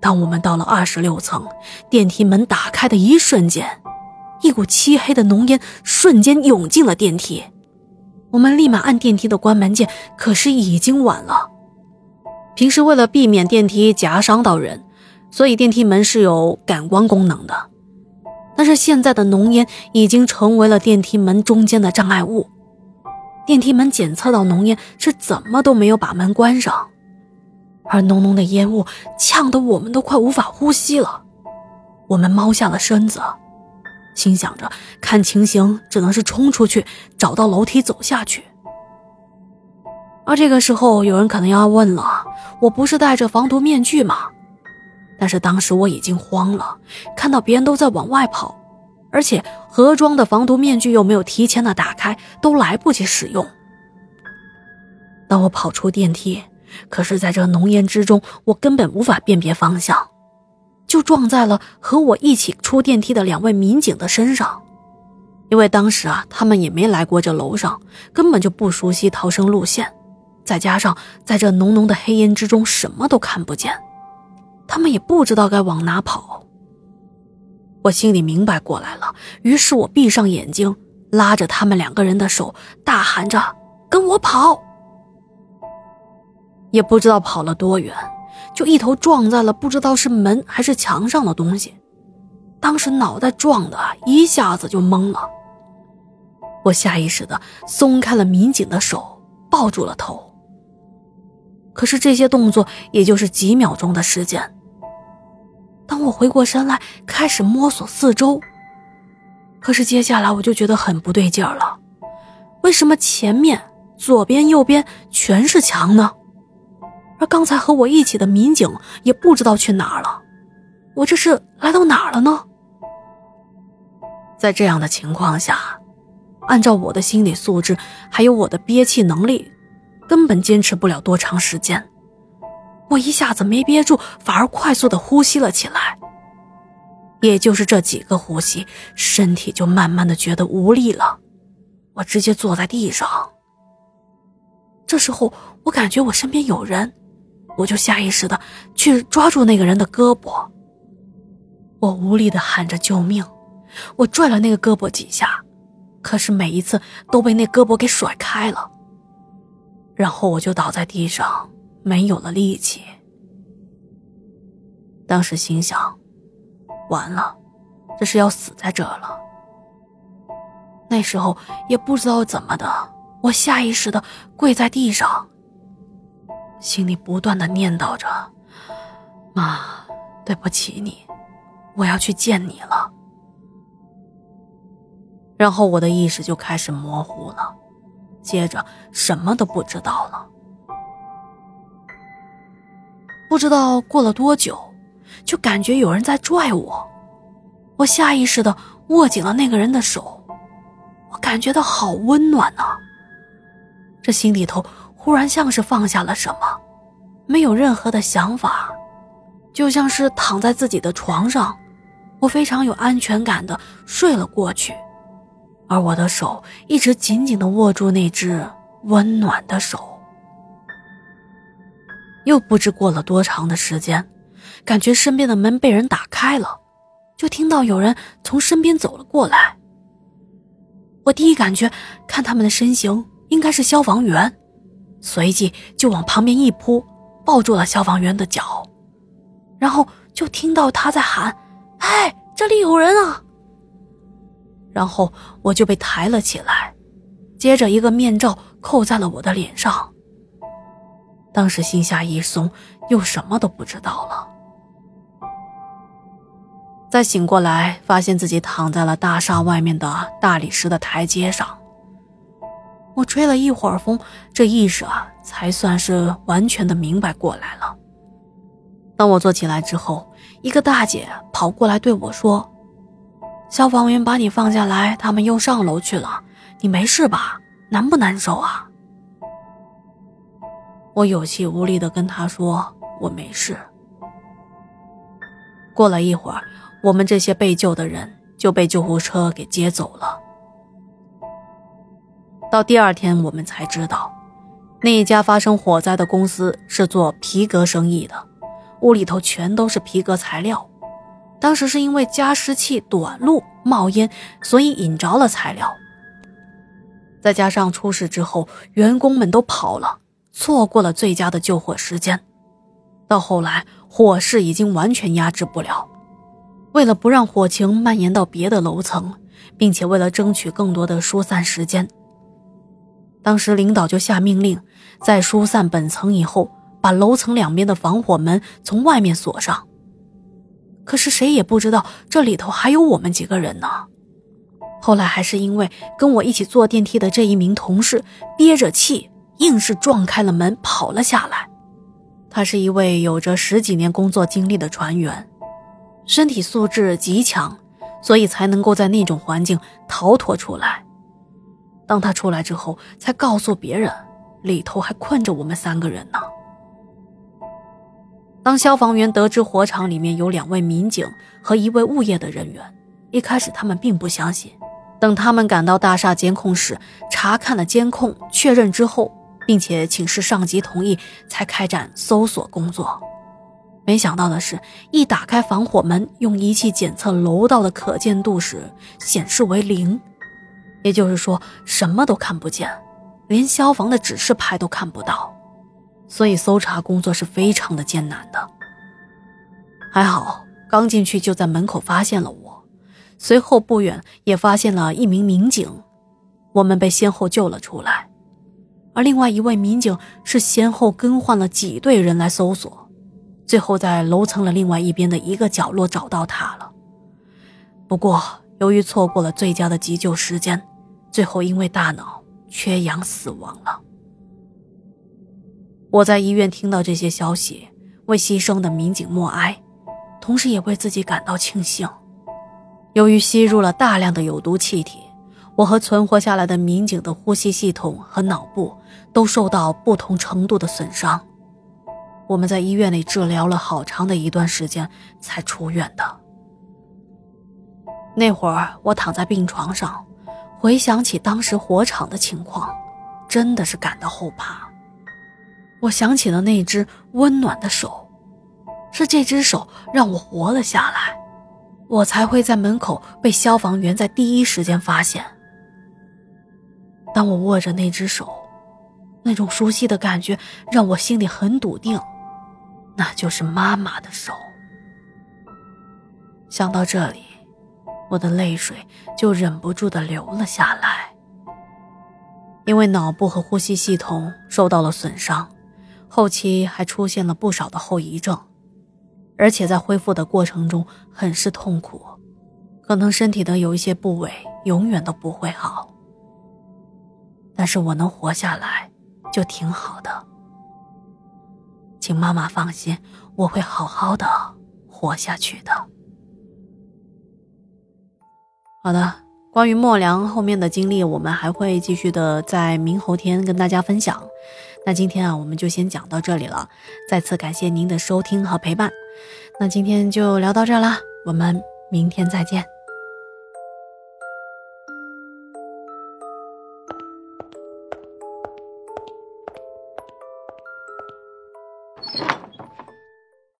当我们到了二十六层，电梯门打开的一瞬间，一股漆黑的浓烟瞬间涌进了电梯。我们立马按电梯的关门键，可是已经晚了。平时为了避免电梯夹伤到人，所以电梯门是有感光功能的。但是现在的浓烟已经成为了电梯门中间的障碍物。电梯门检测到浓烟，是怎么都没有把门关上，而浓浓的烟雾呛得我们都快无法呼吸了。我们猫下了身子，心想着看情形只能是冲出去，找到楼梯走下去。而这个时候，有人可能要问了：我不是戴着防毒面具吗？但是当时我已经慌了，看到别人都在往外跑。而且盒装的防毒面具又没有提前的打开，都来不及使用。当我跑出电梯，可是在这浓烟之中，我根本无法辨别方向，就撞在了和我一起出电梯的两位民警的身上。因为当时啊，他们也没来过这楼上，根本就不熟悉逃生路线，再加上在这浓浓的黑烟之中什么都看不见，他们也不知道该往哪跑。我心里明白过来了，于是我闭上眼睛，拉着他们两个人的手，大喊着：“跟我跑！”也不知道跑了多远，就一头撞在了不知道是门还是墙上的东西。当时脑袋撞的一下子就懵了，我下意识的松开了民警的手，抱住了头。可是这些动作也就是几秒钟的时间。当我回过身来，开始摸索四周，可是接下来我就觉得很不对劲儿了。为什么前面、左边、右边全是墙呢？而刚才和我一起的民警也不知道去哪儿了。我这是来到哪儿了呢？在这样的情况下，按照我的心理素质还有我的憋气能力，根本坚持不了多长时间。我一下子没憋住，反而快速的呼吸了起来。也就是这几个呼吸，身体就慢慢的觉得无力了。我直接坐在地上。这时候，我感觉我身边有人，我就下意识的去抓住那个人的胳膊。我无力的喊着救命，我拽了那个胳膊几下，可是每一次都被那胳膊给甩开了。然后我就倒在地上。没有了力气，当时心想：完了，这是要死在这了。那时候也不知道怎么的，我下意识的跪在地上，心里不断的念叨着：“妈，对不起你，我要去见你了。”然后我的意识就开始模糊了，接着什么都不知道了。不知道过了多久，就感觉有人在拽我，我下意识的握紧了那个人的手，我感觉到好温暖呐。这心里头忽然像是放下了什么，没有任何的想法，就像是躺在自己的床上，我非常有安全感的睡了过去，而我的手一直紧紧的握住那只温暖的手。又不知过了多长的时间，感觉身边的门被人打开了，就听到有人从身边走了过来。我第一感觉看他们的身形应该是消防员，随即就往旁边一扑，抱住了消防员的脚，然后就听到他在喊：“哎，这里有人啊！”然后我就被抬了起来，接着一个面罩扣在了我的脸上。当时心下一松，又什么都不知道了。再醒过来，发现自己躺在了大厦外面的大理石的台阶上。我吹了一会儿风，这意识啊，才算是完全的明白过来了。当我坐起来之后，一个大姐跑过来对我说：“消防员把你放下来，他们又上楼去了，你没事吧？难不难受啊？”我有气无力的跟他说：“我没事。”过了一会儿，我们这些被救的人就被救护车给接走了。到第二天，我们才知道，那一家发生火灾的公司是做皮革生意的，屋里头全都是皮革材料。当时是因为加湿器短路冒烟，所以引着了材料。再加上出事之后，员工们都跑了，错过了最佳的救火时间。到后来，火势已经完全压制不了。为了不让火情蔓延到别的楼层，并且为了争取更多的疏散时间，当时领导就下命令，在疏散本层以后，把楼层两边的防火门从外面锁上。可是谁也不知道这里头还有我们几个人呢。后来还是因为跟我一起坐电梯的这一名同事憋着气，硬是撞开了门跑了下来。他是一位有着十几年工作经历的船员，身体素质极强，所以才能够在那种环境逃脱出来。当他出来之后，才告诉别人，里头还困着我们三个人呢。当消防员得知火场里面有两位民警和一位物业的人员，一开始他们并不相信。等他们赶到大厦监控室，查看了监控，确认之后，并且请示上级同意，才开展搜索工作。没想到的是，一打开防火门，用仪器检测楼道的可见度时，显示为零，也就是说什么都看不见，连消防的指示牌都看不到。所以搜查工作是非常的艰难的。还好，刚进去就在门口发现了我，随后不远也发现了一名民警，我们被先后救了出来。而另外一位民警是先后更换了几队人来搜索，最后在楼层的另外一边的一个角落找到他了。不过由于错过了最佳的急救时间，最后因为大脑缺氧死亡了。我在医院听到这些消息，为牺牲的民警默哀，同时也为自己感到庆幸。由于吸入了大量的有毒气体，我和存活下来的民警的呼吸系统和脑部都受到不同程度的损伤。我们在医院里治疗了好长的一段时间才出院的。那会儿我躺在病床上，回想起当时火场的情况，真的是感到后怕。我想起了那只温暖的手，是这只手让我活了下来，我才会在门口被消防员在第一时间发现。当我握着那只手，那种熟悉的感觉让我心里很笃定，那就是妈妈的手。想到这里，我的泪水就忍不住的流了下来，因为脑部和呼吸系统受到了损伤。后期还出现了不少的后遗症，而且在恢复的过程中很是痛苦，可能身体的有一些部位永远都不会好。但是我能活下来，就挺好的。请妈妈放心，我会好好的活下去的。好的，关于莫良后面的经历，我们还会继续的在明后天跟大家分享。那今天啊，我们就先讲到这里了。再次感谢您的收听和陪伴。那今天就聊到这儿啦，我们明天再见。